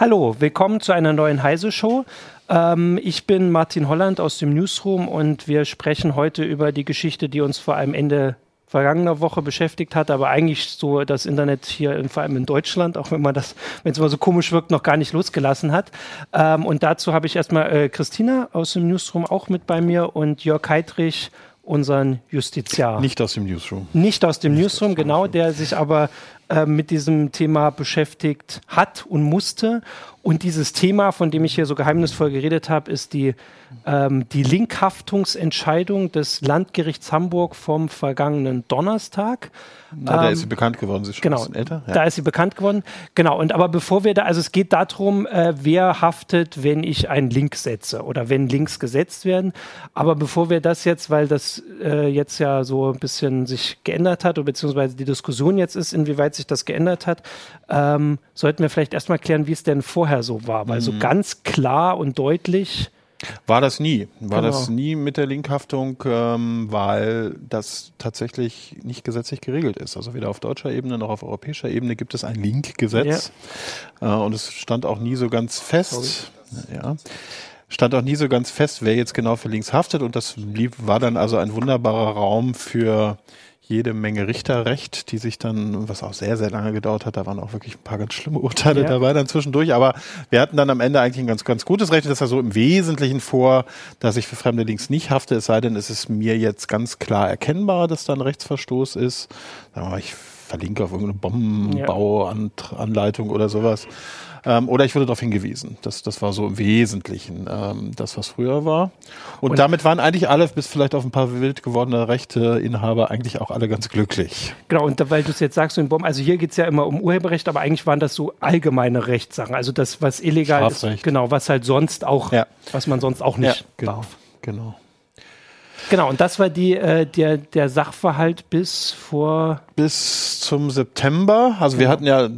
Hallo, willkommen zu einer neuen Heise-Show. Ähm, ich bin Martin Holland aus dem Newsroom und wir sprechen heute über die Geschichte, die uns vor allem Ende vergangener Woche beschäftigt hat, aber eigentlich so das Internet hier, vor allem in Deutschland, auch wenn man das, wenn es immer so komisch wirkt, noch gar nicht losgelassen hat. Ähm, und dazu habe ich erstmal äh, Christina aus dem Newsroom auch mit bei mir und Jörg Heidrich unseren Justiziar. Nicht aus dem Newsroom. Nicht aus dem Nicht Newsroom, aus dem genau, Newsroom. der sich aber äh, mit diesem Thema beschäftigt hat und musste. Und dieses Thema, von dem ich hier so geheimnisvoll geredet habe, ist die, ähm, die Linkhaftungsentscheidung des Landgerichts Hamburg vom vergangenen Donnerstag. Na, da ähm, ist sie bekannt geworden, sie ist schon genau, ein bisschen älter. Ja. Da ist sie bekannt geworden. Genau, und aber bevor wir da, also es geht darum, äh, wer haftet, wenn ich einen Link setze oder wenn Links gesetzt werden. Aber bevor wir das jetzt, weil das äh, jetzt ja so ein bisschen sich geändert hat, oder beziehungsweise die Diskussion jetzt ist, inwieweit sich das geändert hat, ähm, sollten wir vielleicht erstmal klären, wie es denn vorher so war. Weil mhm. so ganz klar und deutlich war das nie. War genau. das nie mit der Linkhaftung, ähm, weil das tatsächlich nicht gesetzlich geregelt ist. Also weder auf deutscher Ebene noch auf europäischer Ebene gibt es ein Linkgesetz. Ja. Äh, und es stand auch nie so ganz fest. Sorry. Ja stand auch nie so ganz fest, wer jetzt genau für Links haftet. Und das blieb, war dann also ein wunderbarer Raum für jede Menge Richterrecht, die sich dann, was auch sehr, sehr lange gedauert hat, da waren auch wirklich ein paar ganz schlimme Urteile ja. dabei dann zwischendurch, aber wir hatten dann am Ende eigentlich ein ganz, ganz gutes Recht, das ist ja so im Wesentlichen vor, dass ich für fremde Links nicht hafte, es sei denn, es ist mir jetzt ganz klar erkennbar, dass da ein Rechtsverstoß ist. Ich verlinke auf irgendeine Bombenbauanleitung oder sowas. Ähm, oder ich wurde darauf hingewiesen. Das, das war so im Wesentlichen ähm, das, was früher war. Und, und, damit waren eigentlich alle, bis vielleicht auf ein paar wild gewordene Rechteinhaber, eigentlich auch alle ganz glücklich. Genau, und weil du es jetzt sagst, so in Bomben, also hier geht es ja immer um Urheberrecht, aber eigentlich waren das so allgemeine Rechtssachen. Also das, was illegal ist, genau, was halt sonst auch, ja. was man sonst auch nicht ja, genau, darf. Genau. Genau, und das war die, äh, der, der Sachverhalt bis vor. Bis zum September. Also genau. wir hatten ja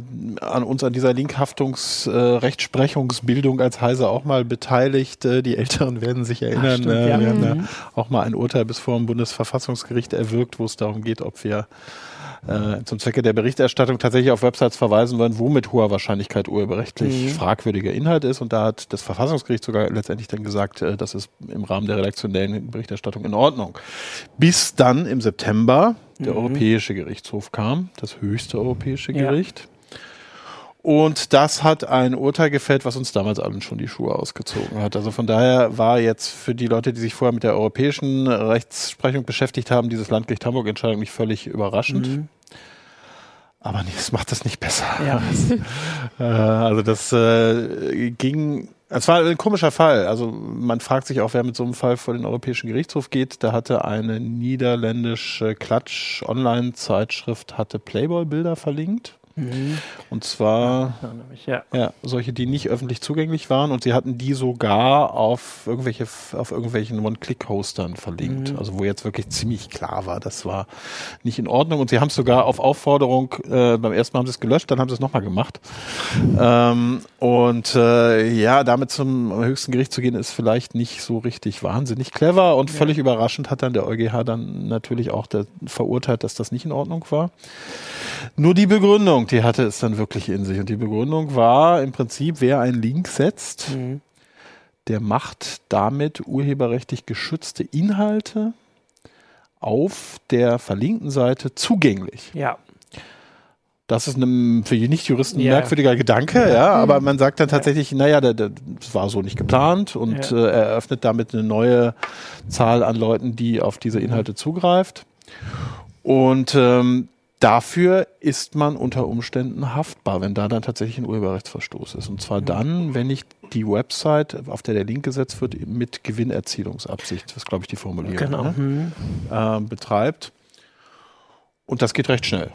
an uns an dieser Linkhaftungs-Rechtsprechungsbildung äh, als Heise auch mal beteiligt. Äh, die Älteren werden sich erinnern. Ach, stimmt, äh, ja. Wir mhm. haben ja auch mal ein Urteil bis vor dem Bundesverfassungsgericht erwirkt, wo es darum geht, ob wir äh, zum Zwecke der Berichterstattung tatsächlich auf Websites verweisen wollen, wo mit hoher Wahrscheinlichkeit urheberrechtlich mhm. fragwürdiger Inhalt ist. Und da hat das Verfassungsgericht sogar letztendlich dann gesagt, äh, das ist im Rahmen der redaktionellen Berichterstattung in Ordnung. Bis dann im September der mhm. Europäische Gerichtshof kam, das höchste europäische Gericht. Ja. Und das hat ein Urteil gefällt, was uns damals allen schon die Schuhe ausgezogen hat. Also von daher war jetzt für die Leute, die sich vorher mit der europäischen Rechtsprechung beschäftigt haben, dieses Landgericht Hamburg-Entscheidung nicht völlig überraschend. Mhm. Aber nee, das macht das nicht besser. Ja. Äh, also das äh, ging, es war ein komischer Fall. Also man fragt sich auch, wer mit so einem Fall vor den Europäischen Gerichtshof geht. Da hatte eine niederländische Klatsch-Online-Zeitschrift hatte Playboy-Bilder verlinkt. Mhm. Und zwar ja. ja. solche, die nicht öffentlich zugänglich waren und sie hatten die sogar auf irgendwelche auf irgendwelchen One-Click-Hostern verlinkt. Mhm. Also wo jetzt wirklich ziemlich klar war, das war nicht in Ordnung. Und sie haben es sogar auf Aufforderung, äh, beim ersten Mal haben sie es gelöscht, dann haben sie es nochmal gemacht. Ähm, und äh, ja, damit zum höchsten Gericht zu gehen, ist vielleicht nicht so richtig wahnsinnig clever und ja. völlig überraschend hat dann der EuGH dann natürlich auch verurteilt, dass das nicht in Ordnung war. Nur die Begründung, die hatte es dann wirklich in sich. Und die Begründung war im Prinzip, wer einen Link setzt, mhm. der macht damit urheberrechtlich geschützte Inhalte auf der verlinkten Seite zugänglich. Ja. Das ist ein für Nicht-Juristen ja. merkwürdiger Gedanke, ja. ja, aber man sagt dann tatsächlich, naja, das war so nicht geplant und ja. äh, eröffnet damit eine neue Zahl an Leuten, die auf diese Inhalte zugreift. Und ähm, dafür ist man unter Umständen haftbar, wenn da dann tatsächlich ein Urheberrechtsverstoß ist. Und zwar dann, wenn ich die Website, auf der der Link gesetzt wird, mit Gewinnerzielungsabsicht, das ist, glaube ich, die Formulierung, genau. ne? Mhm. äh, betreibt. Und das geht recht schnell.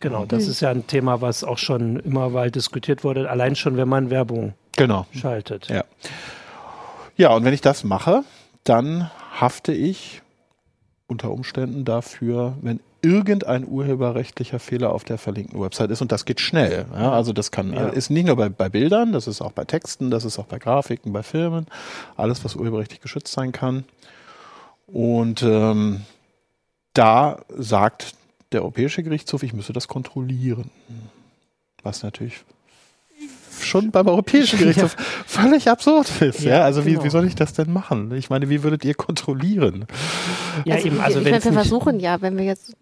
Genau, das ist ja ein Thema, was auch schon immer mal diskutiert wurde, allein schon, wenn man Werbung genau. schaltet. Ja. ja, und wenn ich das mache, dann hafte ich unter Umständen dafür, wenn irgendein urheberrechtlicher Fehler auf der verlinkten Website ist und das geht schnell. Ja, also das kann ja. ist nicht nur bei, bei Bildern, das ist auch bei Texten, das ist auch bei Grafiken, bei Filmen, alles was urheberrechtlich geschützt sein kann. Und ähm, da sagt der Europäische Gerichtshof, ich müsse das kontrollieren. Was natürlich schon beim Europäischen Gerichtshof ja. völlig absurd ist. Ja, ja also genau. wie, wie soll ich das denn machen? Ich meine, wie würdet ihr kontrollieren? Ja, also, eben, also ich meine, wir versuchen ja, wenn wir jetzt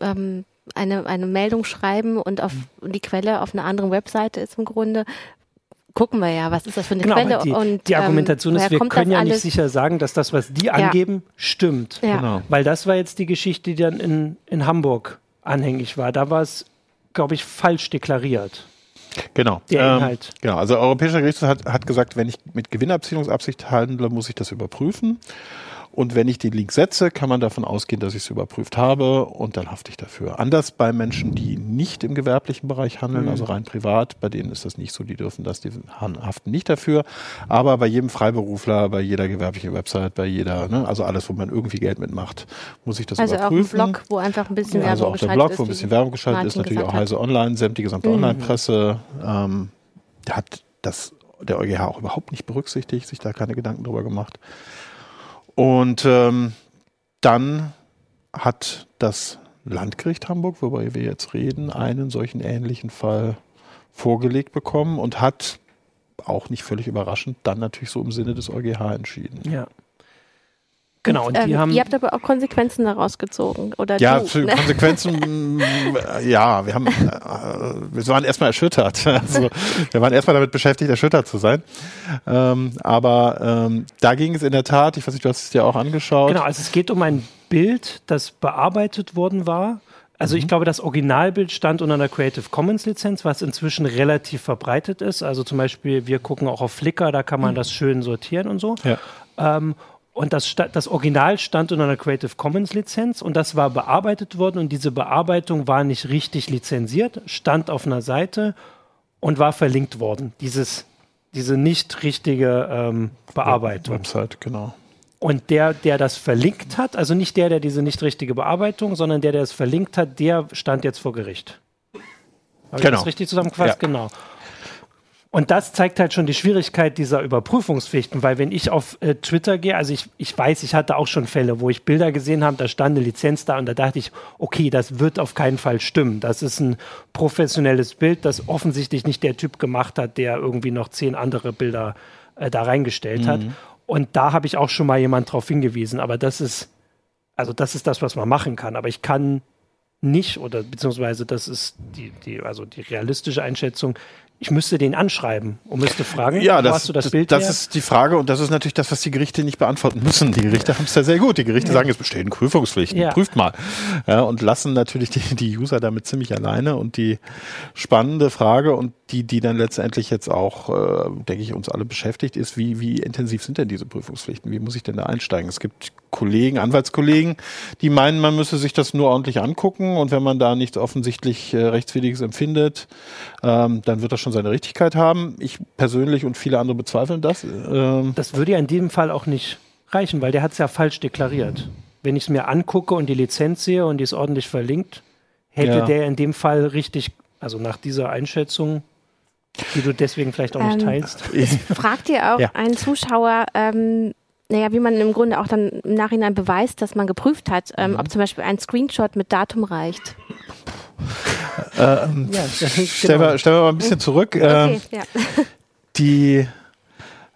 ähm, eine, eine Meldung schreiben und auf die Quelle auf einer anderen Webseite ist im Grunde, gucken wir ja, was ist das für eine genau, Quelle. Die, und, die Argumentation ähm, ist, wir können ja nicht sicher sagen, dass das, was die angeben, ja. stimmt. Ja. Genau. Weil das war jetzt die Geschichte, die dann in, in Hamburg anhängig war. Da war es, glaube ich, falsch deklariert. Genau. Der ähm, Inhalt. Ähm, genau. Also Europäischer Gerichtshof hat, hat gesagt, wenn ich mit Gewinnabziehungsabsicht handle, muss ich das überprüfen. Und wenn ich den Link setze, kann man davon ausgehen, dass ich es überprüft habe und dann hafte ich dafür. Anders bei Menschen, die nicht im gewerblichen Bereich handeln, mhm. also rein privat, bei denen ist das nicht so, die dürfen das, die haften nicht dafür. Aber bei jedem Freiberufler, bei jeder gewerblichen Website, bei jeder, ne, also alles, wo man irgendwie Geld mitmacht, muss ich das also überprüfen. Also auch ein Blog, wo einfach ein bisschen Werbung also ist. Also auch der Blog, wo ein bisschen Werbung geschaltet ist, natürlich auch Heise Online, sämtliche gesamte mhm. Online-Presse, ähm, hat das der EuGH auch überhaupt nicht berücksichtigt, sich da keine Gedanken drüber gemacht. Und ähm, dann hat das Landgericht Hamburg, wobei wir jetzt reden, einen solchen ähnlichen Fall vorgelegt bekommen und hat auch nicht völlig überraschend dann natürlich so im Sinne des EuGH entschieden. Ja. Genau, und, die ähm, haben. Ihr habt aber auch Konsequenzen daraus gezogen, oder? Ja, du, für ne? Konsequenzen, ja, wir haben, äh, wir waren erstmal erschüttert. Also, wir waren erstmal damit beschäftigt, erschüttert zu sein. Ähm, aber ähm, da ging es in der Tat, ich weiß nicht, du hast es dir auch angeschaut. Genau, also es geht um ein Bild, das bearbeitet worden war. Also ich mhm. glaube, das Originalbild stand unter einer Creative Commons Lizenz, was inzwischen relativ verbreitet ist. Also zum Beispiel, wir gucken auch auf Flickr, da kann man mhm. das schön sortieren und so. Ja. Ähm, und das, das Original stand unter einer Creative Commons Lizenz und das war bearbeitet worden und diese Bearbeitung war nicht richtig lizenziert, stand auf einer Seite und war verlinkt worden. Dieses, diese nicht richtige ähm, Bearbeitung. Website, genau. Und der, der das verlinkt hat, also nicht der, der diese nicht richtige Bearbeitung, sondern der, der es verlinkt hat, der stand jetzt vor Gericht. Habe genau. ich das richtig zusammengefasst? Ja. Genau. Und das zeigt halt schon die Schwierigkeit dieser Überprüfungspflichten, weil wenn ich auf äh, Twitter gehe, also ich, ich weiß, ich hatte auch schon Fälle, wo ich Bilder gesehen habe, da stand eine Lizenz da und da dachte ich, okay, das wird auf keinen Fall stimmen. Das ist ein professionelles Bild, das offensichtlich nicht der Typ gemacht hat, der irgendwie noch zehn andere Bilder äh, da reingestellt mhm. hat. Und da habe ich auch schon mal jemand drauf hingewiesen. Aber das ist, also das ist das, was man machen kann. Aber ich kann nicht, oder beziehungsweise das ist die, die, also die realistische Einschätzung, ich müsste den anschreiben und müsste fragen, ja, das, hast du das, das Bild Das her? ist die Frage und das ist natürlich das, was die Gerichte nicht beantworten müssen. Die Gerichte haben es ja sehr gut. Die Gerichte ja. sagen, es bestehen Prüfungspflichten, ja. prüft mal. Ja, und lassen natürlich die, die User damit ziemlich alleine. Und die spannende Frage und die, die dann letztendlich jetzt auch, äh, denke ich, uns alle beschäftigt, ist, wie, wie intensiv sind denn diese Prüfungspflichten? Wie muss ich denn da einsteigen? Es gibt Kollegen, Anwaltskollegen, die meinen, man müsse sich das nur ordentlich angucken und wenn man da nichts offensichtlich äh, Rechtswidriges empfindet, ähm, dann wird das schon seine Richtigkeit haben. Ich persönlich und viele andere bezweifeln das. Ähm das würde ja in diesem Fall auch nicht reichen, weil der hat es ja falsch deklariert. Wenn ich es mir angucke und die Lizenz sehe und die ist ordentlich verlinkt, hätte ja. der in dem Fall richtig, also nach dieser Einschätzung, die du deswegen vielleicht auch nicht ähm, teilst. Fragt dir auch ja. ein Zuschauer, ähm, naja, wie man im Grunde auch dann im Nachhinein beweist, dass man geprüft hat, ähm, mhm. ob zum Beispiel ein Screenshot mit Datum reicht. ähm, ja, stellen, wir, stellen wir mal ein bisschen zurück. Okay, ähm, ja. Die,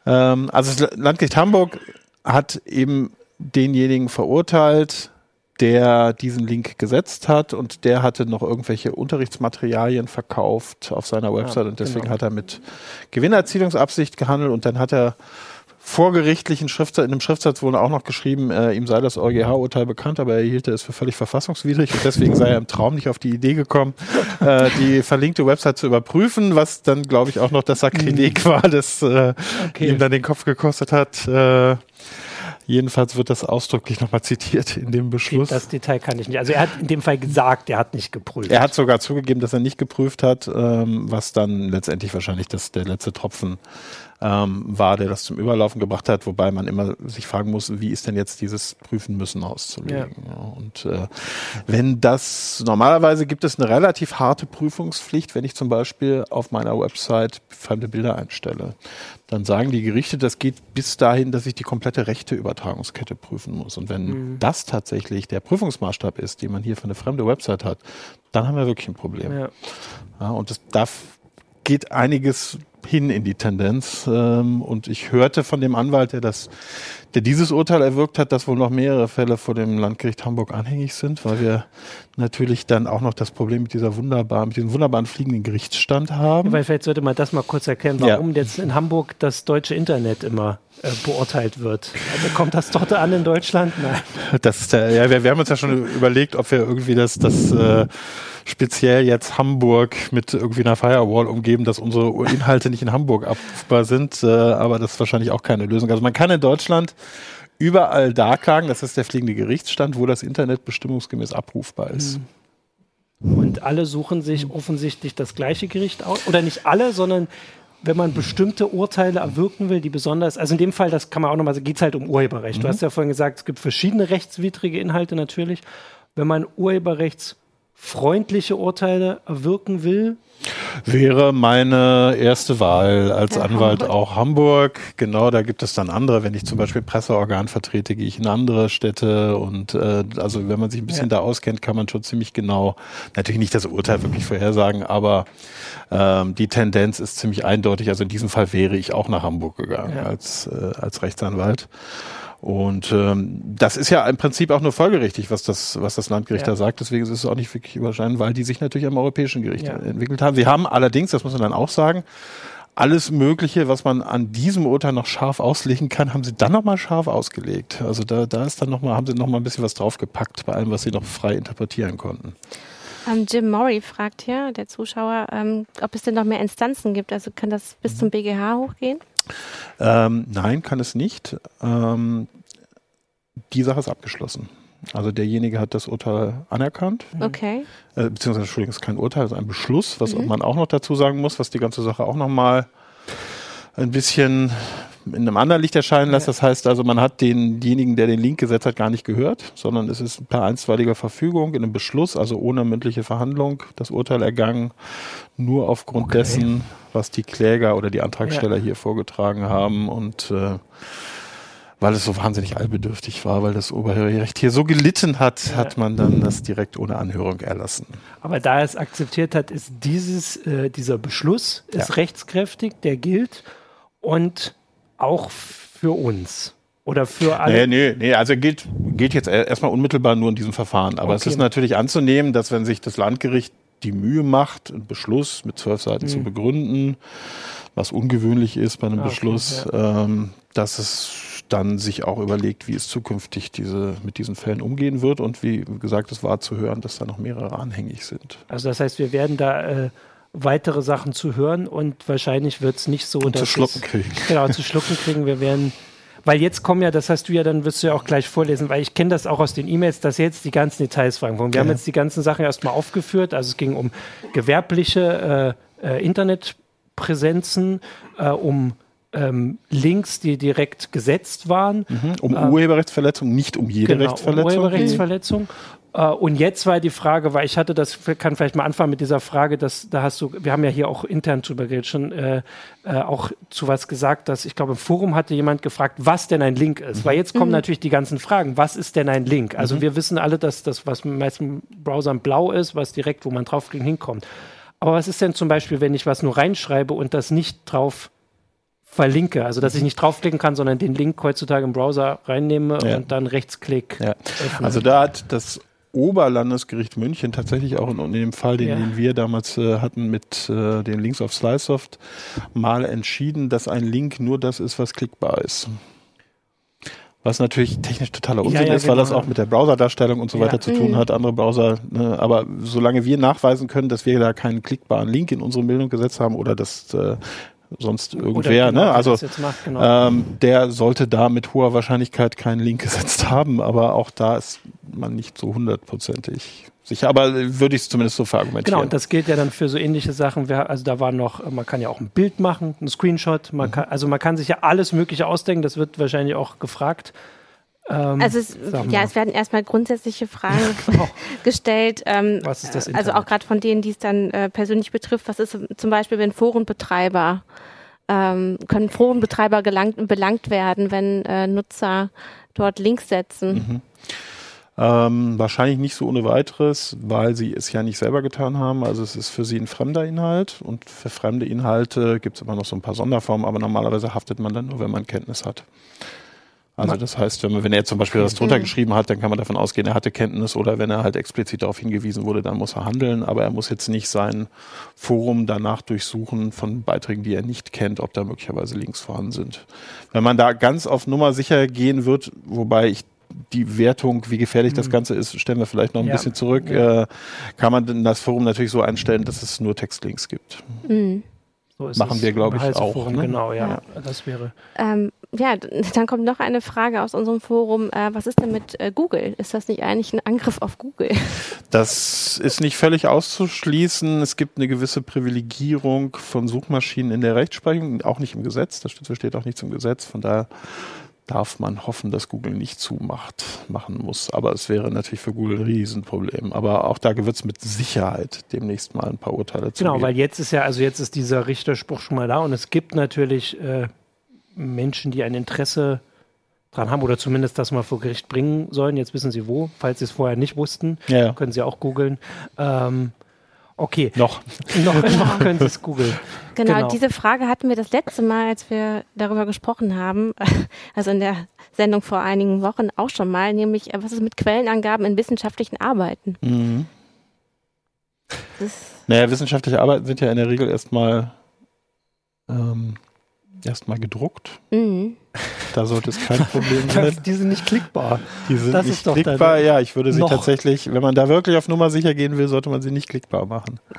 ähm, also das Landgericht Hamburg hat eben denjenigen verurteilt, der diesen Link gesetzt hat und der hatte noch irgendwelche Unterrichtsmaterialien verkauft auf seiner Website ja, und deswegen genau. hat er mit Gewinnerzielungsabsicht gehandelt und dann hat er vorgerichtlichen Schriftsatz, in einem Schriftsatz wurde auch noch geschrieben, äh, ihm sei das EuGH-Urteil bekannt, aber er hielt es für völlig verfassungswidrig und deswegen sei er im Traum nicht auf die Idee gekommen, äh, die verlinkte Website zu überprüfen, was dann, glaube ich, auch noch das Sakrileg mhm. war, das äh, okay. ihm dann den Kopf gekostet hat. Äh, Jedenfalls wird das ausdrücklich nochmal zitiert in dem Beschluss. Das Detail kann ich nicht. Also er hat in dem Fall gesagt, er hat nicht geprüft. Er hat sogar zugegeben, dass er nicht geprüft hat, ähm, was dann letztendlich wahrscheinlich das, der letzte Tropfen ähm, war, der das zum Überlaufen gebracht hat, wobei man immer sich fragen muss, wie ist denn jetzt dieses Prüfen müssen auszulegen. Ja. Und äh, wenn das, normalerweise gibt es eine relativ harte Prüfungspflicht, wenn ich zum Beispiel auf meiner Website fremde Bilder einstelle. Dann sagen die Gerichte, das geht bis dahin, dass ich die komplette rechte Übertragungskette prüfen muss. Und wenn mhm. das tatsächlich der Prüfungsmaßstab ist, den man hier für eine fremde Website hat, dann haben wir wirklich ein Problem. Ja. ja und das darf geht einiges hin in die Tendenz. Ähm, und ich hörte von dem Anwalt, der das, der dieses Urteil erwirkt hat, dass wohl noch mehrere Fälle vor dem Landgericht Hamburg anhängig sind, weil wir natürlich dann auch noch das Problem mit dieser wunderbaren, mit diesem wunderbaren fliegenden Gerichtsstand haben. weil vielleicht sollte man das mal kurz erklären, warum ja. jetzt in Hamburg das deutsche Internet immer äh, beurteilt wird. Also kommt das dort an in Deutschland? Nein. Das der, ja, wir, wir haben uns ja schon überlegt, ob wir irgendwie das, das äh, speziell jetzt Hamburg mit irgendwie einer Firewall umgeben, dass unsere Inhalte nicht in Hamburg abrufbar sind, äh, aber das ist wahrscheinlich auch keine Lösung. Also man kann in Deutschland überall da klagen, das ist der fliegende Gerichtsstand, wo das Internet bestimmungsgemäß abrufbar ist. Mhm. Und alle suchen sich offensichtlich das gleiche Gericht aus. Oder nicht alle, sondern wenn man bestimmte Urteile erwirken will, die besonders, also in dem Fall, das kann man auch nochmal, geht es halt um Urheberrecht. Mhm. Du hast ja vorhin gesagt, es gibt verschiedene rechtswidrige Inhalte natürlich. Wenn man Urheberrechts freundliche Urteile erwirken will? Wäre meine erste Wahl als ja, Anwalt Hamburg. auch Hamburg. Genau, da gibt es dann andere. Wenn ich zum Beispiel Presseorgan vertrete, gehe ich in andere Städte. Und äh, also wenn man sich ein bisschen ja. da auskennt, kann man schon ziemlich genau, natürlich nicht das Urteil wirklich vorhersagen, aber ähm, die Tendenz ist ziemlich eindeutig. Also in diesem Fall wäre ich auch nach Hamburg gegangen ja. als, äh, als Rechtsanwalt. Und ähm, das ist ja im Prinzip auch nur folgerichtig, was das, was das Landgericht ja. da sagt. Deswegen ist es auch nicht wirklich überschneidend, weil die sich natürlich am europäischen Gericht ja. entwickelt haben. Sie haben allerdings, das muss man dann auch sagen, alles Mögliche, was man an diesem Urteil noch scharf auslegen kann, haben sie dann nochmal scharf ausgelegt. Also da, da ist dann noch mal, haben sie nochmal ein bisschen was draufgepackt bei allem, was sie noch frei interpretieren konnten. Um, ähm, Jim Murray fragt hier, der Zuschauer, ähm, ob es denn noch mehr Instanzen gibt. Also kann das bis mhm. zum BGH hochgehen? Ähm, nein, kann es nicht. Ähm, die Sache ist abgeschlossen. Also derjenige hat das Urteil anerkannt. Okay. Äh, beziehungsweise, Entschuldigung, es ist kein Urteil, es ist ein Beschluss, was mhm. man auch noch dazu sagen muss, was die ganze Sache auch nochmal ein bisschen in einem anderen Licht erscheinen lässt. Das heißt also, man hat denjenigen, der den Link gesetzt hat, gar nicht gehört, sondern es ist per einstweiliger Verfügung in einem Beschluss, also ohne mündliche Verhandlung, das Urteil ergangen, nur aufgrund okay. dessen, was die Kläger oder die Antragsteller ja. hier vorgetragen haben und äh, weil es so wahnsinnig allbedürftig war, weil das Oberhöhergericht hier so gelitten hat, ja. hat man dann das direkt ohne Anhörung erlassen. Aber da er es akzeptiert hat, ist dieses, äh, dieser Beschluss ist ja. rechtskräftig, der gilt und auch für uns. Oder für alle? Nee, nee, nee, also gilt, gilt jetzt erstmal unmittelbar nur in diesem Verfahren. Aber okay. es ist natürlich anzunehmen, dass wenn sich das Landgericht die Mühe macht, einen Beschluss mit zwölf Seiten mhm. zu begründen, was ungewöhnlich ist bei einem ah, Beschluss, okay, ja. ähm, dass es dann sich auch überlegt, wie es zukünftig diese, mit diesen Fällen umgehen wird und wie gesagt, es war zu hören, dass da noch mehrere anhängig sind. Also das heißt, wir werden da äh, weitere Sachen zu hören und wahrscheinlich wird es nicht so, und zu schlucken es, kriegen. Genau, zu schlucken kriegen. Wir werden weil jetzt kommen ja, das hast du ja, dann wirst du ja auch gleich vorlesen, weil ich kenne das auch aus den E-Mails, dass jetzt die ganzen Details fragen. Wir ja. haben jetzt die ganzen Sachen erstmal aufgeführt. Also es ging um gewerbliche äh, äh, Internetpräsenzen, äh, um ähm, Links, die direkt gesetzt waren. Mhm. Um äh, Urheberrechtsverletzung, nicht um jede genau, Rechtsverletzung. Um Urheberrechtsverletzung. Uh, und jetzt war die Frage, weil ich hatte das, kann vielleicht mal anfangen mit dieser Frage, dass da hast du, wir haben ja hier auch intern drüber geredet, schon äh, äh, auch zu was gesagt, dass ich glaube im Forum hatte jemand gefragt, was denn ein Link ist. Mhm. Weil jetzt kommen mhm. natürlich die ganzen Fragen, was ist denn ein Link? Also mhm. wir wissen alle, dass das, was in meisten Browsern blau ist, was direkt, wo man draufklickt, hinkommt. Aber was ist denn zum Beispiel, wenn ich was nur reinschreibe und das nicht drauf verlinke. Also dass ich nicht draufklicken kann, sondern den Link heutzutage im Browser reinnehme ja. und dann Rechtsklick. Ja. Also da hat das Oberlandesgericht München tatsächlich auch in, in dem Fall, den, ja. den wir damals äh, hatten mit äh, den Links auf Slicesoft, mal entschieden, dass ein Link nur das ist, was klickbar ist. Was natürlich technisch totaler Unsinn ja, ja, ist, weil das genau. auch mit der Browserdarstellung und so weiter zu tun mhm. hat. Andere Browser, ne, aber solange wir nachweisen können, dass wir da keinen klickbaren Link in unsere Meldung gesetzt haben oder dass äh, sonst irgendwer, genau, ne? Also macht, genau. ähm, der sollte da mit hoher Wahrscheinlichkeit keinen Link gesetzt haben, aber auch da ist man nicht so hundertprozentig sicher. Aber würde ich es zumindest so verargumentieren. Genau, und das gilt ja dann für so ähnliche Sachen. Also da war noch, man kann ja auch ein Bild machen, ein Screenshot, man mhm. kann, also man kann sich ja alles Mögliche ausdenken, das wird wahrscheinlich auch gefragt. Ähm, also es, ja, es werden erstmal grundsätzliche Fragen genau. gestellt. Ähm, was ist das Internet? Also auch gerade von denen, die es dann äh, persönlich betrifft. Was ist zum Beispiel, wenn Forenbetreiber ähm, können Forenbetreiber gelangt, belangt werden, wenn äh, Nutzer dort Links setzen? Mhm. Ähm, wahrscheinlich nicht so ohne weiteres, weil sie es ja nicht selber getan haben. Also es ist für sie ein fremder Inhalt und für fremde Inhalte gibt es immer noch so ein paar Sonderformen, aber normalerweise haftet man dann nur, wenn man Kenntnis hat. Also das heißt, wenn, man, wenn er zum Beispiel das drunter geschrieben hat, dann kann man davon ausgehen, er hatte Kenntnis oder wenn er halt explizit darauf hingewiesen wurde, dann muss er handeln, aber er muss jetzt nicht sein Forum danach durchsuchen von Beiträgen, die er nicht kennt, ob da möglicherweise Links vorhanden sind. Wenn man da ganz auf Nummer sicher gehen wird, wobei ich die Wertung, wie gefährlich mhm. das Ganze ist, stellen wir vielleicht noch ein ja. bisschen zurück, ja. äh, kann man das Forum natürlich so einstellen, dass es nur Textlinks gibt. Mhm. So Machen wir, glaube ich, auch. Ne? Genau, ja, ja. Das wäre. Ähm, ja, dann kommt noch eine Frage aus unserem Forum. Äh, was ist denn mit äh, Google? Ist das nicht eigentlich ein Angriff auf Google? Das ist nicht völlig auszuschließen. Es gibt eine gewisse Privilegierung von Suchmaschinen in der Rechtsprechung, auch nicht im Gesetz. Das steht auch nichts im Gesetz. Von daher darf man hoffen, dass Google nicht zumacht, machen muss. Aber es wäre natürlich für Google ein Riesenproblem. Aber auch da wird es mit Sicherheit demnächst mal ein paar Urteile zu Genau, weil jetzt ist ja, also jetzt ist dieser Richterspruch schon mal da und es gibt natürlich äh, Menschen, die ein Interesse dran haben oder zumindest das mal vor Gericht bringen sollen. Jetzt wissen sie wo. Falls sie es vorher nicht wussten, ja. können sie auch googeln. Ähm, okay. Noch. noch, noch können sie es googeln. Genau, genau, diese Frage hatten wir das letzte Mal, als wir darüber gesprochen haben, also in der Sendung vor einigen Wochen auch schon mal, nämlich äh, was ist mit Quellenangaben in wissenschaftlichen Arbeiten? Mhm. naja, wissenschaftliche Arbeiten sind ja in der Regel erstmal ähm, erstmal gedruckt. Mhm. Da sollte es kein Problem sein. die sind nicht klickbar. Die sind das nicht klickbar, ja. Ich würde sie noch. tatsächlich, wenn man da wirklich auf Nummer sicher gehen will, sollte man sie nicht klickbar machen.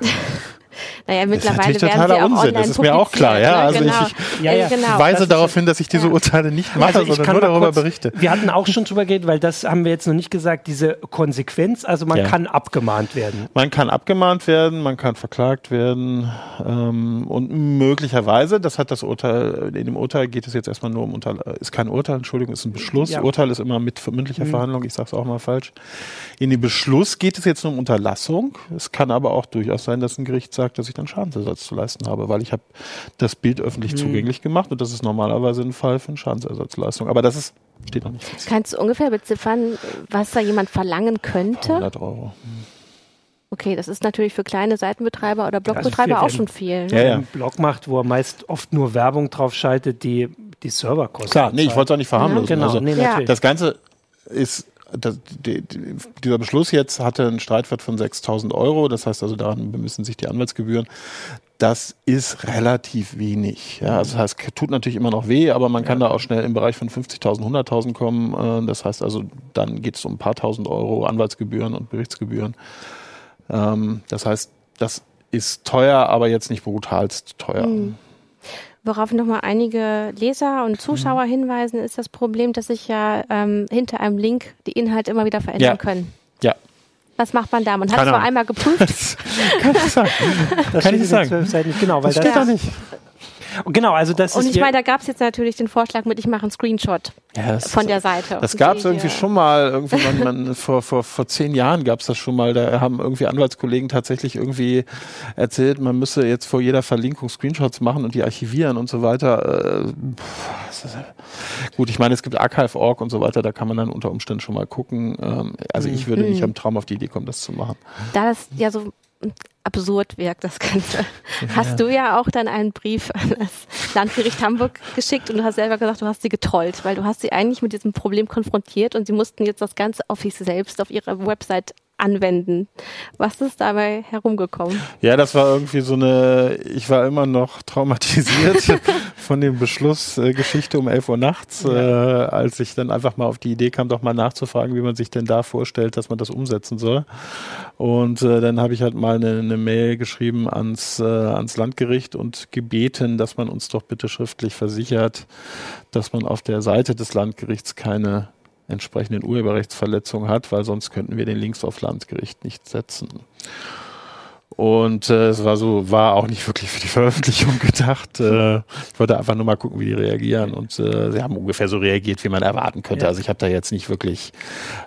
Naja, mittlerweile das ist werden sie auch Unsinn, das ist mir auch klar. Ja, ne? also genau. ich, ich ja, ja. Genau, weise darauf hin, dass ich diese ja. Urteile nicht mache, also sondern nur darüber kurz, berichte. Wir hatten auch schon drüber geredet, weil das haben wir jetzt noch nicht gesagt, diese Konsequenz, also man kann abgemahnt werden. Man kann abgemahnt werden, man kann verklagt werden ähm, und möglicherweise, das hat das Urteil, in dem Urteil geht es jetzt erstmal nur um Urteil, ist kein Urteil, Entschuldigung, ist ein Beschluss. Urteil ist immer mit mündlicher mhm. Verhandlung, ich sage es auch mal falsch. In dem Beschluss geht es jetzt nur um Unterlassung. Es kann aber auch durchaus sein, dass ein Gericht sagt, dass ich dann Schadensersatz zu leisten habe, weil ich habe das Bild öffentlich hm. zugänglich gemacht und das ist normalerweise ein Fall für eine Schadensersatzleistung. Aber das ist, steht noch nicht fest. Kannst du ungefähr beziffern, was da jemand verlangen könnte? 100 Euro. Okay, das ist natürlich für kleine Seitenbetreiber oder Blogbetreiber auch schon viel. Ne? Ja, ja. Ein Blog macht, wo er meist oft nur Werbung drauf schaltet, die die Server kosten. Klar, nee, ich wollte es auch nicht verharmlosen. Ja, genau, also, nee, ja. Das Ganze ist das, die, die, dieser Beschluss jetzt hatte einen Streitwert von 6.000 Euro. Das heißt also, daran bemüssen sich die Anwaltsgebühren. Das ist relativ wenig. Ja, also das heißt, tut natürlich immer noch weh, aber man kann ja. da auch schnell im Bereich von 50.000, 100.000 kommen. Äh, das heißt also, dann geht es um ein paar tausend Euro Anwaltsgebühren und Berichtsgebühren. Ähm, das heißt, das ist teuer, aber jetzt nicht brutalst teuer. Mhm. Worauf nochmal einige Leser und Zuschauer mhm. hinweisen, ist das Problem, dass sich ja ähm, hinter einem Link die Inhalte immer wieder verändern ja. können. Ja. Was macht man da? Man hat es nur einmal geprüft. kann ich sagen. Das kann ich sagen. Genau, weil das steht das, da nicht. Genau, also das Und ich meine, da gab es jetzt natürlich den Vorschlag mit, ich mache einen Screenshot ja, von der Seite. Das gab es irgendwie schon mal, irgendwie man, man, vor, vor, vor zehn Jahren gab es das schon mal, da haben irgendwie Anwaltskollegen tatsächlich irgendwie erzählt, man müsse jetzt vor jeder Verlinkung Screenshots machen und die archivieren und so weiter. Äh, gut, ich meine, es gibt Archive.org und so weiter, da kann man dann unter Umständen schon mal gucken. Ähm, also ich würde nicht mhm. am Traum auf die Idee kommen, das zu machen. Da das ja so absurd wirkt, das Ganze. Ja. Hast du ja auch dann einen Brief an das Landgericht Hamburg geschickt und du hast selber gesagt, du hast sie getrollt, weil du hast sie eigentlich mit diesem Problem konfrontiert und sie mussten jetzt das Ganze auf sich selbst auf ihrer Website anwenden. Was ist dabei herumgekommen? Ja, das war irgendwie so eine, ich war immer noch traumatisiert von dem Beschluss äh, Geschichte um 11 Uhr nachts, äh, als ich dann einfach mal auf die Idee kam, doch mal nachzufragen, wie man sich denn da vorstellt, dass man das umsetzen soll. Und äh, dann habe ich halt mal eine, eine Mail geschrieben ans, äh, ans Landgericht und gebeten, dass man uns doch bitte schriftlich versichert, dass man auf der Seite des Landgerichts keine entsprechenden Urheberrechtsverletzungen hat, weil sonst könnten wir den Links auf Landgericht nicht setzen. Und äh, es war so, war auch nicht wirklich für die Veröffentlichung gedacht. Äh, ich wollte einfach nur mal gucken, wie die reagieren. Und äh, sie haben ungefähr so reagiert, wie man erwarten könnte. Ja. Also ich habe da jetzt nicht wirklich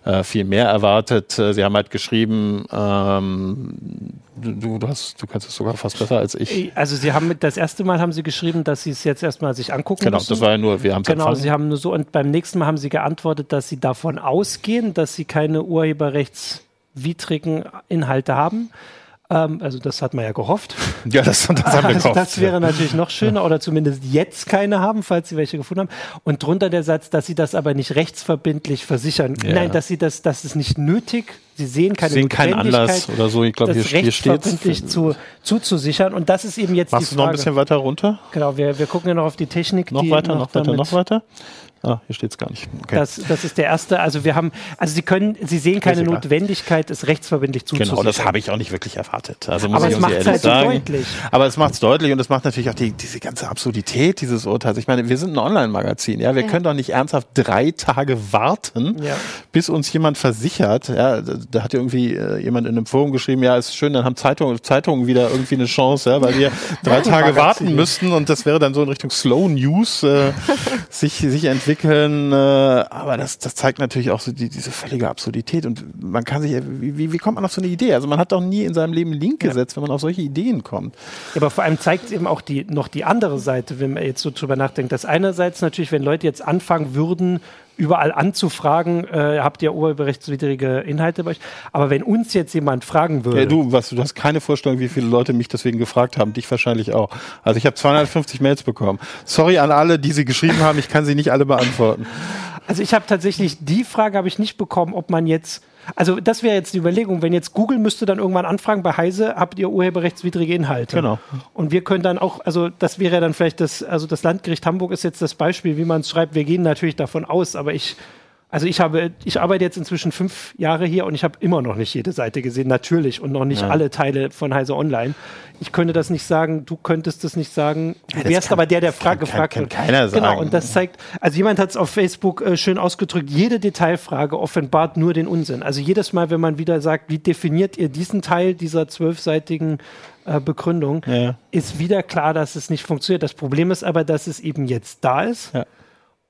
äh, viel mehr erwartet. Äh, sie haben halt geschrieben, ähm, du, du, hast, du kannst es sogar fast besser als ich. Also sie haben das erste Mal haben sie geschrieben, dass sie es jetzt erstmal sich angucken genau, müssen. Genau, das war ja nur, wir haben es Genau, empfangen. sie haben nur so und beim nächsten Mal haben sie geantwortet, dass sie davon ausgehen, dass sie keine urheberrechtswidrigen Inhalte haben. Ähm, also das hat man ja gehofft. Ja, das, das haben wir also gehofft. Das wäre natürlich noch schöner oder zumindest jetzt keine haben, falls sie welche gefunden haben. Und drunter der Satz, dass sie das aber nicht rechtsverbindlich versichern. Ja. Nein, dass sie das, das ist nicht nötig. Sie sehen keine sie sehen keinen Anlass oder so. Ich glaube, hier, hier steht zu, zuzusichern. Und das ist eben jetzt Machst die Frage. du noch ein bisschen weiter runter? Genau, wir, wir gucken ja noch auf die Technik. Noch weiter, noch, noch weiter, noch weiter. Ah, hier steht es gar nicht. Okay. Das, das ist der erste. Also wir haben, also Sie können, Sie sehen keine Notwendigkeit, es rechtsverbindlich zuzusichern. Genau, das habe ich auch nicht wirklich erwartet. Also muss Aber ich es macht es halt sagen. deutlich. Aber es macht es deutlich und es macht natürlich auch die, diese ganze Absurdität dieses Urteils. Ich meine, wir sind ein Online-Magazin, ja, wir ja. können doch nicht ernsthaft drei Tage warten, ja. bis uns jemand versichert. Ja, da hat irgendwie äh, jemand in einem Forum geschrieben, ja, ist schön, dann haben Zeitungen, Zeitungen wieder irgendwie eine Chance, ja, weil wir drei Tage warten müssten und das wäre dann so in Richtung Slow News äh, sich sich entwickelt entwickeln, äh, aber das, das zeigt natürlich auch so die, diese völlige Absurdität und man kann sich, wie, wie kommt man auf so eine Idee? Also man hat doch nie in seinem Leben Link gesetzt, ja. wenn man auf solche Ideen kommt. Ja, aber vor allem zeigt es eben auch die, noch die andere Seite, wenn man jetzt so drüber nachdenkt, dass einerseits natürlich, wenn Leute jetzt anfangen würden, überall anzufragen, äh, habt ihr urheberrechtswidrige Inhalte bei euch? Aber wenn uns jetzt jemand fragen würde. Ja, du, was, du hast keine Vorstellung, wie viele Leute mich deswegen gefragt haben, dich wahrscheinlich auch. Also ich habe 250 Mails bekommen. Sorry an alle, die sie geschrieben haben, ich kann sie nicht alle beantworten. Also ich habe tatsächlich die Frage habe ich nicht bekommen, ob man jetzt also das wäre jetzt die Überlegung, wenn jetzt Google müsste dann irgendwann anfragen bei Heise, habt ihr urheberrechtswidrige Inhalte? Genau. Und wir können dann auch, also das wäre dann vielleicht das, also das Landgericht Hamburg ist jetzt das Beispiel, wie man es schreibt. Wir gehen natürlich davon aus, aber ich also ich habe, ich arbeite jetzt inzwischen fünf Jahre hier und ich habe immer noch nicht jede Seite gesehen, natürlich, und noch nicht ja. alle Teile von Heise Online. Ich könnte das nicht sagen, du könntest das nicht sagen. Du wärst kann, aber der, der fragt, gefragt wird. Kann keiner sagen. Genau, und das zeigt, also jemand hat es auf Facebook äh, schön ausgedrückt, jede Detailfrage offenbart nur den Unsinn. Also jedes Mal, wenn man wieder sagt, wie definiert ihr diesen Teil dieser zwölfseitigen äh, Begründung, ja. ist wieder klar, dass es nicht funktioniert. Das Problem ist aber, dass es eben jetzt da ist. Ja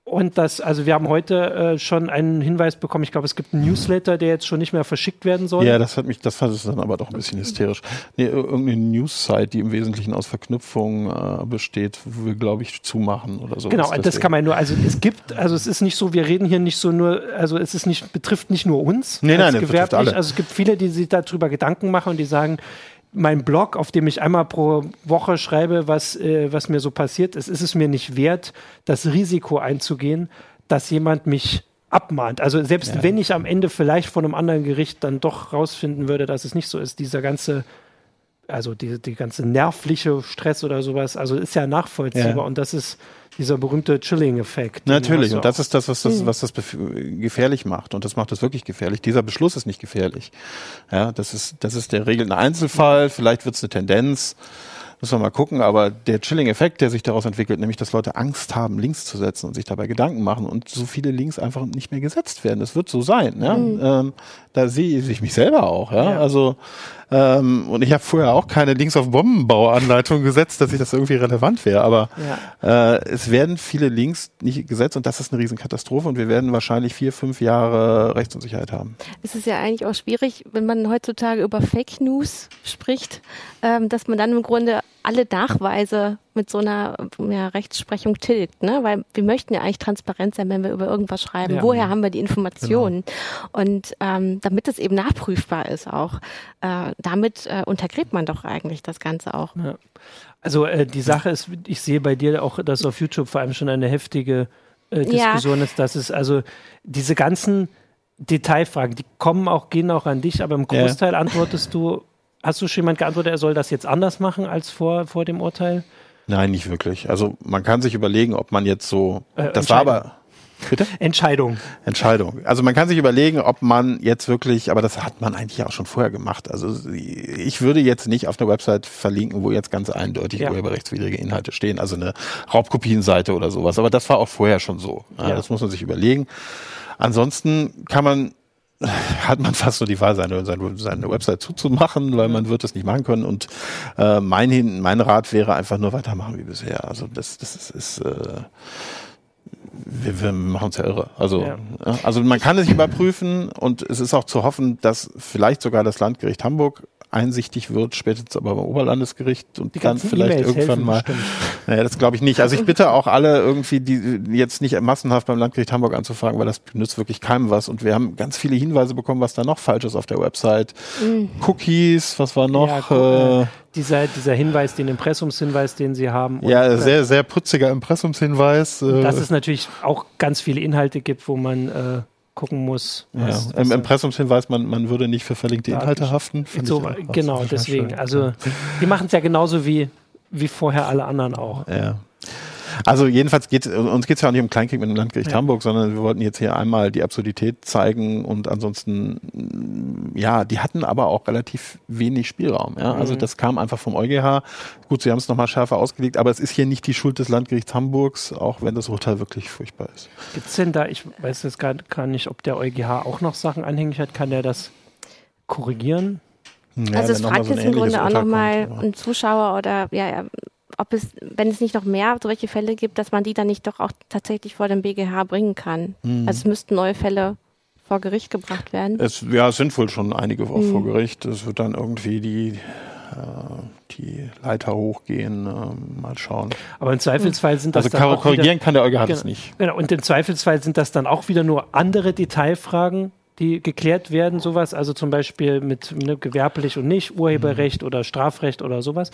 und das, also wir haben heute äh, schon einen Hinweis bekommen, ich glaube, es gibt einen Newsletter, der jetzt schon nicht mehr verschickt werden soll. Ja, das hat mich, das fand ich dann aber doch ein bisschen hysterisch. Nee, irgendeine News-Site, die im Wesentlichen aus Verknüpfungen äh, besteht, wo wir, glaube ich, zumachen oder so. Genau, das kann man nur, also es gibt, also es ist nicht so, wir reden hier nicht so nur, also es ist nicht, betrifft nicht nur uns. Nee, nein, das betrifft alle. Also es gibt viele, die sich darüber Gedanken machen und die sagen, mein Blog, auf dem ich einmal pro Woche schreibe, was, äh, was mir so passiert ist, ist es mir nicht wert, das Risiko einzugehen, dass jemand mich abmahnt. Also selbst ja. wenn ich am Ende vielleicht von einem anderen Gericht dann doch rausfinden würde, dass es nicht so ist, dieser ganze also die, die ganze nervliche Stress oder sowas, also ist ja nachvollziehbar ja. und das ist dieser berühmte Chilling-Effekt. Natürlich, und das ist das, was das, mhm. was das gefährlich macht und das macht es wirklich gefährlich. Dieser Beschluss ist nicht gefährlich. Ja, das ist, das ist der Regel ein Einzelfall, vielleicht wird es eine Tendenz. Müssen wir mal gucken, aber der Chilling-Effekt, der sich daraus entwickelt, nämlich, dass Leute Angst haben, Links zu setzen und sich dabei Gedanken machen und so viele Links einfach nicht mehr gesetzt werden. Das wird so sein. Ja? Mhm. Ähm, da sehe ich mich selber auch. Ja? ja. Also ähm, und ich habe vorher auch keine Links auf Bombenbauanleitung gesetzt, dass ich das irgendwie relevant wäre. Aber ja. äh, es werden viele Links nicht gesetzt und das ist eine Riesenkatastrophe und wir werden wahrscheinlich vier, fünf Jahre Rechtsunsicherheit haben. Es ist ja eigentlich auch schwierig, wenn man heutzutage über Fake News spricht, ähm, dass man dann im Grunde alle Nachweise mit so einer ja, Rechtsprechung tilgt, ne? Weil wir möchten ja eigentlich transparent sein, wenn wir über irgendwas schreiben. Ja. Woher haben wir die Informationen? Genau. Und ähm, damit es eben nachprüfbar ist auch, äh, damit äh, untergräbt man doch eigentlich das Ganze auch. Ja. Also äh, die Sache ist, ich sehe bei dir auch, dass auf YouTube vor allem schon eine heftige äh, Diskussion ist, dass es also diese ganzen Detailfragen, die kommen auch, gehen auch an dich, aber im Großteil antwortest du Hast du schon jemand geantwortet, er soll das jetzt anders machen als vor, vor dem Urteil? Nein, nicht wirklich. Also man kann sich überlegen, ob man jetzt so. Äh, das war aber. Bitte? Entscheidung. Entscheidung. Also man kann sich überlegen, ob man jetzt wirklich, aber das hat man eigentlich auch schon vorher gemacht. Also ich würde jetzt nicht auf eine Website verlinken, wo jetzt ganz eindeutig ja. urheberrechtswidrige Inhalte stehen, also eine Raubkopienseite oder sowas. Aber das war auch vorher schon so. Ja, ja. Das muss man sich überlegen. Ansonsten kann man hat man fast nur die Wahl, seine, seine, seine Website zuzumachen, weil man wird es nicht machen können. Und äh, mein, mein Rat wäre einfach nur weitermachen wie bisher. Also das, das ist, ist äh, wir, wir machen es ja irre. Also, ja. also man kann es überprüfen und es ist auch zu hoffen, dass vielleicht sogar das Landgericht Hamburg einsichtig wird, spätestens aber beim Oberlandesgericht und die dann vielleicht irgendwann mal. Bestimmt. Naja, das glaube ich nicht. Also ich bitte auch alle irgendwie, die jetzt nicht massenhaft beim Landgericht Hamburg anzufragen, weil das nützt wirklich keinem was. Und wir haben ganz viele Hinweise bekommen, was da noch falsch ist auf der Website. Mhm. Cookies, was war noch? Ja, äh, dieser, dieser Hinweis, den Impressumshinweis, den Sie haben. ja, äh, sehr, sehr putziger Impressumshinweis. Äh, dass es natürlich auch ganz viele Inhalte gibt, wo man äh, gucken muss. Was, ja. was Im Impressumshinweis, man, man würde nicht für verlinkte Inhalte haften. So, genau, deswegen. Also die machen es ja genauso wie, wie vorher alle anderen auch. Ja. Also jedenfalls geht uns geht es ja auch nicht um Kleinkrieg mit dem Landgericht ja. Hamburg, sondern wir wollten jetzt hier einmal die Absurdität zeigen und ansonsten, ja, die hatten aber auch relativ wenig Spielraum. Ja? Also mhm. das kam einfach vom EuGH. Gut, sie haben es nochmal schärfer ausgelegt, aber es ist hier nicht die Schuld des Landgerichts Hamburgs, auch wenn das Urteil wirklich furchtbar ist. Gibt es denn da, ich weiß jetzt gar, gar nicht, ob der EuGH auch noch Sachen anhängig hat, kann der das korrigieren? Ja, also es fragt so jetzt im Grunde auch nochmal ja. ein Zuschauer oder ja, ob es, wenn es nicht noch mehr solche Fälle gibt, dass man die dann nicht doch auch tatsächlich vor dem BGH bringen kann. Mhm. Also es müssten neue Fälle vor Gericht gebracht werden. Es, ja, es sind wohl schon einige auch mhm. vor Gericht. Es wird dann irgendwie die, äh, die Leiter hochgehen, äh, mal schauen. Aber im Zweifelsfall sind das also dann korrigieren wieder, kann der EuGH genau, das nicht. Genau, und im Zweifelsfall sind das dann auch wieder nur andere Detailfragen, die geklärt werden, sowas, also zum Beispiel mit ne, gewerblich und nicht, Urheberrecht mhm. oder Strafrecht oder sowas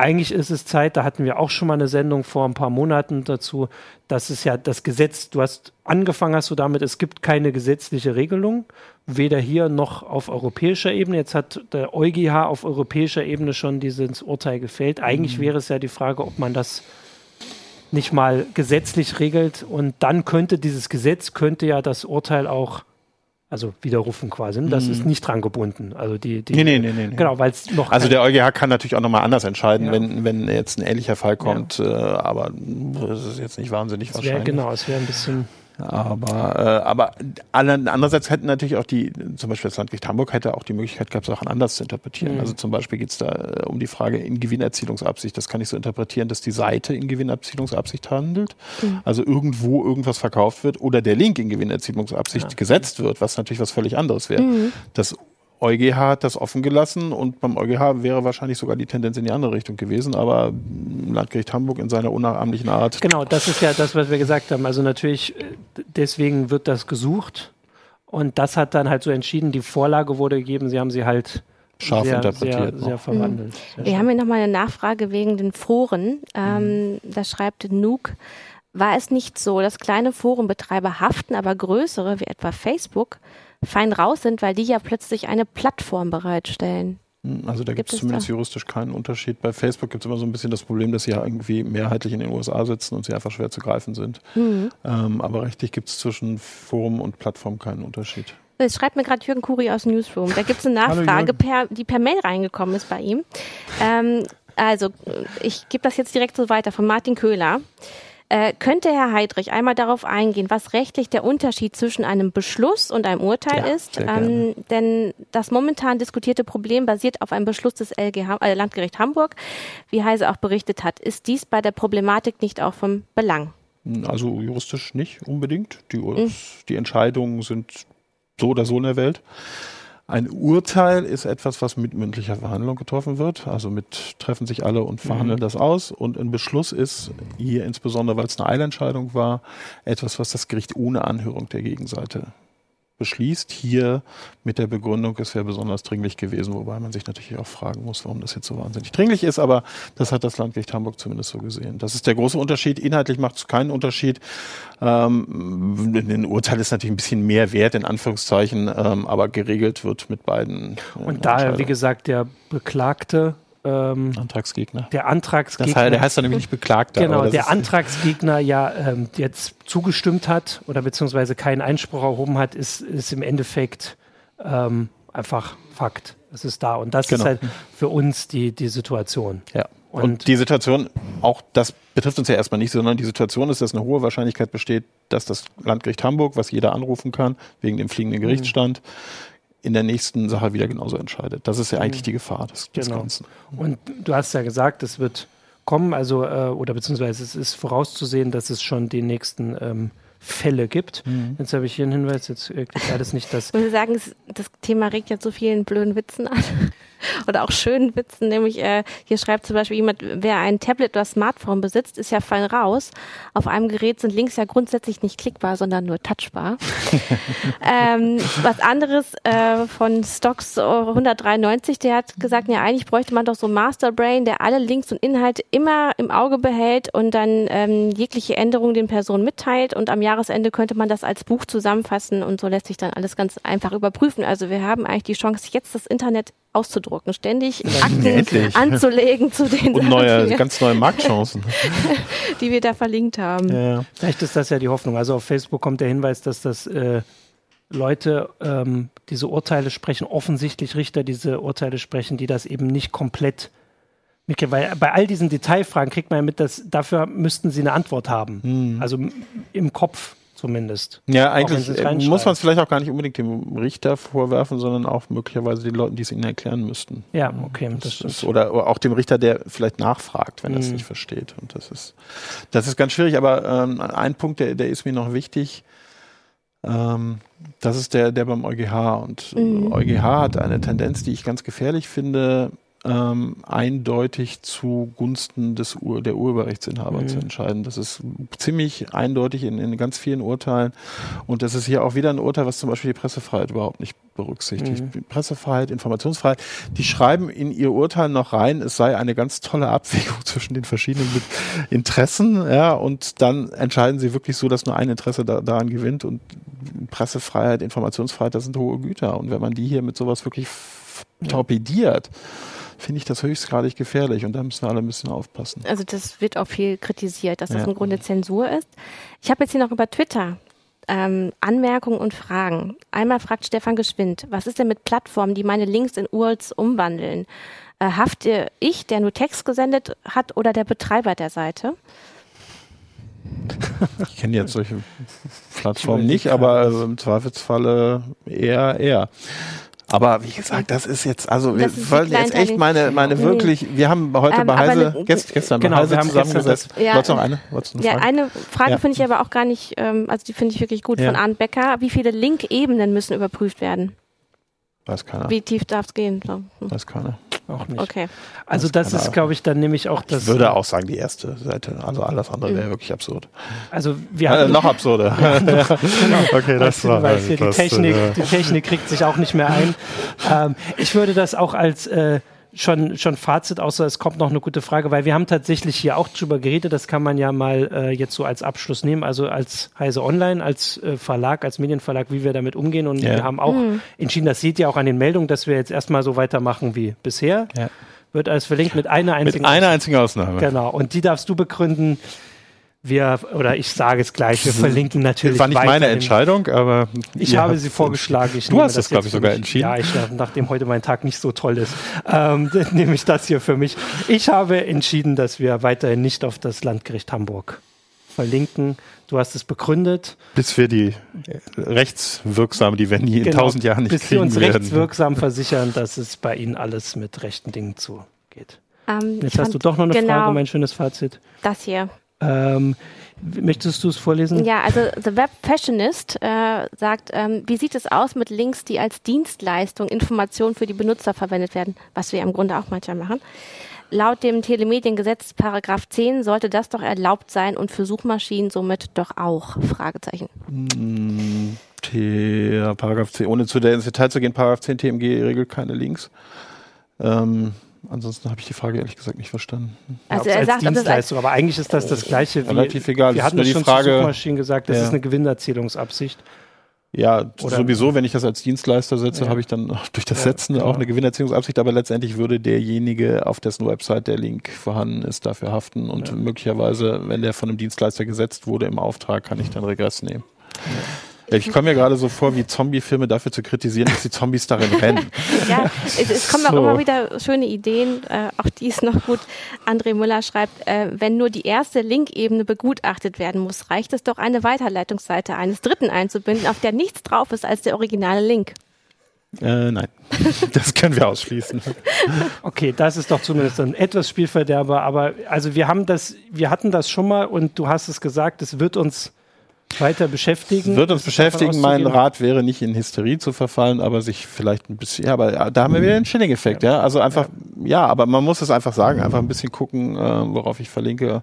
eigentlich ist es Zeit, da hatten wir auch schon mal eine Sendung vor ein paar Monaten dazu, dass es ja das Gesetz, du hast angefangen hast du damit, es gibt keine gesetzliche Regelung, weder hier noch auf europäischer Ebene. Jetzt hat der EuGH auf europäischer Ebene schon dieses Urteil gefällt. Eigentlich mhm. wäre es ja die Frage, ob man das nicht mal gesetzlich regelt und dann könnte dieses Gesetz, könnte ja das Urteil auch also widerrufen quasi. Das mhm. ist nicht dran gebunden. Also die, die nee, nee, nee, nee. Genau, weil es noch. Also der EuGH kann natürlich auch nochmal anders entscheiden, ja. wenn, wenn jetzt ein ähnlicher Fall kommt, ja. äh, aber das ist jetzt nicht wahnsinnig wär, wahrscheinlich. Genau, es wäre ein bisschen. Aber, äh, aber andererseits hätten natürlich auch die, zum Beispiel das Landgericht Hamburg hätte auch die Möglichkeit gehabt, Sachen anders zu interpretieren. Mhm. Also zum Beispiel geht es da äh, um die Frage in Gewinnerzielungsabsicht. Das kann ich so interpretieren, dass die Seite in Gewinnerzielungsabsicht handelt, mhm. also irgendwo irgendwas verkauft wird oder der Link in Gewinnerzielungsabsicht ja. gesetzt wird, was natürlich was völlig anderes wäre. Mhm. Das EuGH hat das offen gelassen und beim EuGH wäre wahrscheinlich sogar die Tendenz in die andere Richtung gewesen, aber Landgericht Hamburg in seiner unnachahmlichen Art. Genau, das ist ja das, was wir gesagt haben. Also natürlich, äh, deswegen wird das gesucht und das hat dann halt so entschieden, die Vorlage wurde gegeben, sie haben sie halt scharf sehr, interpretiert. Sehr, sehr verwandelt. Mhm. Wir haben hier nochmal eine Nachfrage wegen den Foren. Ähm, mhm. Da schreibt Nuke, war es nicht so, dass kleine Forenbetreiber haften, aber größere, wie etwa Facebook, fein raus sind, weil die ja plötzlich eine Plattform bereitstellen. Hm, also da gibt es zumindest da? juristisch keinen Unterschied. Bei Facebook gibt es immer so ein bisschen das Problem, dass sie ja irgendwie mehrheitlich in den USA sitzen und sie einfach schwer zu greifen sind. Mhm. Ähm, aber rechtlich gibt es zwischen Forum und Plattform keinen Unterschied. Es schreibt mir gerade Jürgen Kuri aus dem Newsroom. Da gibt es eine Nachfrage, per, die per Mail reingekommen ist bei ihm. Ähm, also, ich gebe das jetzt direkt so weiter von Martin Köhler. Äh, könnte Herr Heidrich einmal darauf eingehen, was rechtlich der Unterschied zwischen einem Beschluss und einem Urteil ja, ist? Ähm, denn das momentan diskutierte Problem basiert auf einem Beschluss des LG äh, Landgericht Hamburg, wie Heise auch berichtet hat. Ist dies bei der Problematik nicht auch vom Belang? Also juristisch nicht unbedingt. Die, mhm. die Entscheidungen sind so oder so in der Welt. Ein Urteil ist etwas, was mit mündlicher Verhandlung getroffen wird. Also mit treffen sich alle und verhandeln mhm. das aus. Und ein Beschluss ist hier insbesondere, weil es eine Eilentscheidung war, etwas, was das Gericht ohne Anhörung der Gegenseite beschließt, hier mit der Begründung, es wäre besonders dringlich gewesen, wobei man sich natürlich auch fragen muss, warum das jetzt so wahnsinnig dringlich ist, aber das hat das Landgericht Hamburg zumindest so gesehen. Das ist der große Unterschied. Inhaltlich macht es keinen Unterschied. Ähm, ein Urteil ist natürlich ein bisschen mehr wert, in Anführungszeichen, ähm, aber geregelt wird mit beiden. Äh, Und da, wie gesagt, der Beklagte ähm, Antragsgegner. Der Antragsgegner. Das heißt, der heißt dann nämlich nicht Beklagter. Genau, der Antragsgegner ja ähm, jetzt zugestimmt hat oder beziehungsweise keinen Einspruch erhoben hat, ist, ist im Endeffekt ähm, einfach Fakt. Es ist da. Und das genau. ist halt für uns die, die Situation. Ja. Und, und, die Situation, auch das betrifft uns ja erstmal nicht, sondern die Situation ist, dass eine hohe Wahrscheinlichkeit besteht, dass das Landgericht Hamburg, was jeder anrufen kann, wegen dem fliegenden Gerichtsstand, in der nächsten Sache wieder genauso entscheidet. Das ist ja eigentlich die Gefahr des, des genau. Ganzen. Und du hast ja gesagt, es wird kommen, also äh, oder beziehungsweise es ist vorauszusehen, dass es schon den nächsten ähm, Fälle gibt. Mhm. Jetzt habe ich hier einen Hinweis, jetzt äh, alles nicht das. Ich würde sagen, das Thema regt ja so vielen blöden Witzen an. oder auch schönen Witzen, nämlich äh, hier schreibt zum Beispiel jemand, wer ein Tablet oder Smartphone besitzt, ist ja fein raus. Auf einem Gerät sind Links ja grundsätzlich nicht klickbar, sondern nur touchbar. ähm, was anderes äh, von Stocks 193, der hat gesagt, ja eigentlich bräuchte man doch so Masterbrain, der alle Links und Inhalte immer im Auge behält und dann ähm, jegliche Änderungen den Personen mitteilt und am Jahresende könnte man das als Buch zusammenfassen und so lässt sich dann alles ganz einfach überprüfen. Also wir haben eigentlich die Chance, jetzt das Internet auszudrucken, ständig Akten anzulegen zu den Und neue, ganz neue Marktchancen. die wir da verlinkt haben. Ja. Vielleicht ist das ja die Hoffnung. Also auf Facebook kommt der Hinweis, dass das äh, Leute ähm, diese Urteile sprechen, offensichtlich Richter diese Urteile sprechen, die das eben nicht komplett weil bei all diesen Detailfragen kriegt man ja mit, dass dafür müssten sie eine Antwort haben. Hm. Also im Kopf zumindest. Ja, eigentlich muss man es vielleicht auch gar nicht unbedingt dem Richter vorwerfen, sondern auch möglicherweise den Leuten, die es ihnen erklären müssten. Ja, okay. Das, das ist, oder, auch dem Richter, der vielleicht nachfragt, wenn er es mhm. nicht versteht. Und das ist, das ist ganz schwierig. Aber ähm, ein Punkt, der, der ist mir noch wichtig. Ähm, das ist der, der beim EuGH. Und mhm. EuGH hat eine Tendenz, die ich ganz gefährlich finde, ähm, eindeutig zugunsten des Ur der Urheberrechtsinhaber mhm. zu entscheiden. Das ist ziemlich eindeutig in, in ganz vielen Urteilen. Und das ist hier auch wieder ein Urteil, was zum Beispiel die Pressefreiheit überhaupt nicht berücksichtigt. Mhm. Pressefreiheit, Informationsfreiheit, die schreiben in ihr Urteil noch rein, es sei eine ganz tolle Abwägung zwischen den verschiedenen Interessen, ja, und dann entscheiden sie wirklich so, dass nur ein Interesse da, daran gewinnt und Pressefreiheit, Informationsfreiheit, das sind hohe Güter. Und wenn man die hier mit sowas wirklich torpediert, finde ich das höchstgradig gefährlich und da müssen alle ein bisschen aufpassen. Also das wird auch viel kritisiert, dass das im Grunde Zensur ist. Ich habe jetzt hier noch über Twitter ähm, Anmerkungen und Fragen. Einmal fragt Stefan Geschwind, was ist denn mit Plattformen, die meine Links in URLs umwandeln? Äh, hafte ich, der nur Text gesendet hat, oder der Betreiber der Seite? Ich kenne jetzt solche Plattformen nicht, aber im Zweifelsfalle eher eher. Aber wie gesagt, das ist jetzt, also wir wollen jetzt echt meine, meine wirklich, wir haben heute ähm, bei Heise, ne, gestern, gestern genau, bei Heise zusammengesetzt. Ja, noch eine? Noch eine ja, eine Frage ja. finde ich aber auch gar nicht, ähm, also die finde ich wirklich gut ja. von Arndt Becker. Wie viele Link-Ebenen müssen überprüft werden? Weiß keiner. Wie tief darf es gehen? So. Weiß keiner auch nicht. Okay. Also das, das ist, glaube ich, dann nämlich auch das. Ich würde auch sagen, die erste Seite. Also alles andere wäre wirklich absurd. Also wir haben äh, noch absurder. Ja, noch, genau. okay, das war weil die Technik, äh, die Technik kriegt sich auch nicht mehr ein. Ähm, ich würde das auch als äh, schon, schon Fazit, außer es kommt noch eine gute Frage, weil wir haben tatsächlich hier auch drüber geredet, das kann man ja mal äh, jetzt so als Abschluss nehmen, also als Heise Online, als äh, Verlag, als Medienverlag, wie wir damit umgehen und ja. wir haben auch mhm. entschieden, das seht ihr auch an den Meldungen, dass wir jetzt erstmal so weitermachen wie bisher. Ja. Wird alles verlinkt mit einer einzigen Mit einer einzigen Ausnahme. Genau, und die darfst du begründen, wir, oder ich sage es gleich, wir verlinken natürlich. Das war nicht meine Entscheidung, aber. Ich habe sie vorgeschlagen. Ich du hast das, glaube ich, sogar entschieden. Ja, ich, nachdem heute mein Tag nicht so toll ist, ähm, nehme ich das hier für mich. Ich habe entschieden, dass wir weiterhin nicht auf das Landgericht Hamburg verlinken. Du hast es begründet. Bis wir die rechtswirksam, die nie in genau, tausend Jahren nicht bis kriegen Bis wir uns rechtswirksam versichern, dass es bei Ihnen alles mit rechten Dingen zugeht. Um, ähm, Jetzt hast du doch noch eine genau Frage, mein schönes Fazit. Das hier. Ähm, möchtest du es vorlesen? Ja, also The Web Fashionist äh, sagt, ähm, wie sieht es aus mit Links, die als Dienstleistung Informationen für die Benutzer verwendet werden, was wir im Grunde auch manchmal machen. Laut dem Telemediengesetz Paragraph 10 sollte das doch erlaubt sein und für Suchmaschinen somit doch auch? Fragezeichen. Hm, Paragraph 10, ohne zu der ins Detail zu gehen, Paragraph 10 TMG regelt keine Links. Ähm, Ansonsten habe ich die Frage ehrlich gesagt nicht verstanden. Also ja, er als sagt, Dienstleistung, aber eigentlich ist das das Gleiche. Wie, relativ egal. Wir hatten das schon Frage, zu Suchmaschinen gesagt, das ja. ist eine Gewinnerzählungsabsicht. Ja, Oder sowieso, wenn ich das als Dienstleister setze, ja. habe ich dann durch das Setzen genau. auch eine Gewinnerziehungsabsicht, aber letztendlich würde derjenige, auf dessen Website der Link vorhanden ist, dafür haften und ja. möglicherweise, wenn der von einem Dienstleister gesetzt wurde im Auftrag, kann ich dann Regress nehmen. Ich komme mir gerade so vor, wie Zombie-Filme dafür zu kritisieren, dass die Zombies darin rennen. ja, es, es kommen so. auch immer wieder schöne Ideen. Äh, auch die ist noch gut. André Müller schreibt, äh, wenn nur die erste Link-Ebene begutachtet werden muss, reicht es doch, eine Weiterleitungsseite eines Dritten einzubinden, auf der nichts drauf ist als der originale Link. Äh, nein, das können wir ausschließen. Okay, das ist doch zumindest ein etwas Spielverderber, aber also wir haben das, wir hatten das schon mal und du hast es gesagt, es wird uns weiter beschäftigen. Es wird uns beschäftigen. Mein Rat wäre nicht in Hysterie zu verfallen, aber sich vielleicht ein bisschen, ja, aber da haben wir wieder den Chilling-Effekt, ja. ja. Also einfach, ja. ja. aber man muss es einfach sagen, einfach ein bisschen gucken, äh, worauf ich verlinke,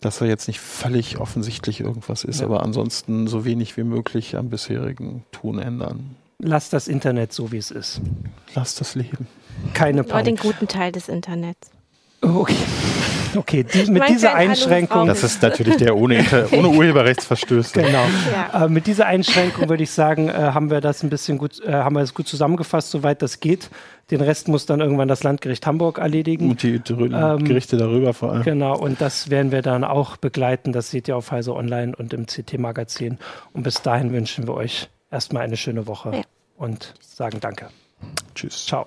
dass er jetzt nicht völlig offensichtlich irgendwas ist, ja. aber ansonsten so wenig wie möglich am bisherigen Tun ändern. Lass das Internet so, wie es ist. Lass das Leben. Keine Panik. Nur den guten Teil des Internets. Okay. Okay, die, mit dieser Einschränkung. Das ist natürlich der ohne, ohne Urheberrechtsverstöße. Genau. Ja. Äh, mit dieser Einschränkung würde ich sagen, äh, haben wir das ein bisschen gut, äh, haben wir es gut zusammengefasst, soweit das geht. Den Rest muss dann irgendwann das Landgericht Hamburg erledigen. Und die, ähm, Gerichte darüber vor allem. Genau, und das werden wir dann auch begleiten. Das seht ihr auf Heise Online und im CT-Magazin. Und bis dahin wünschen wir euch erstmal eine schöne Woche ja. und sagen Danke. Tschüss. Ciao.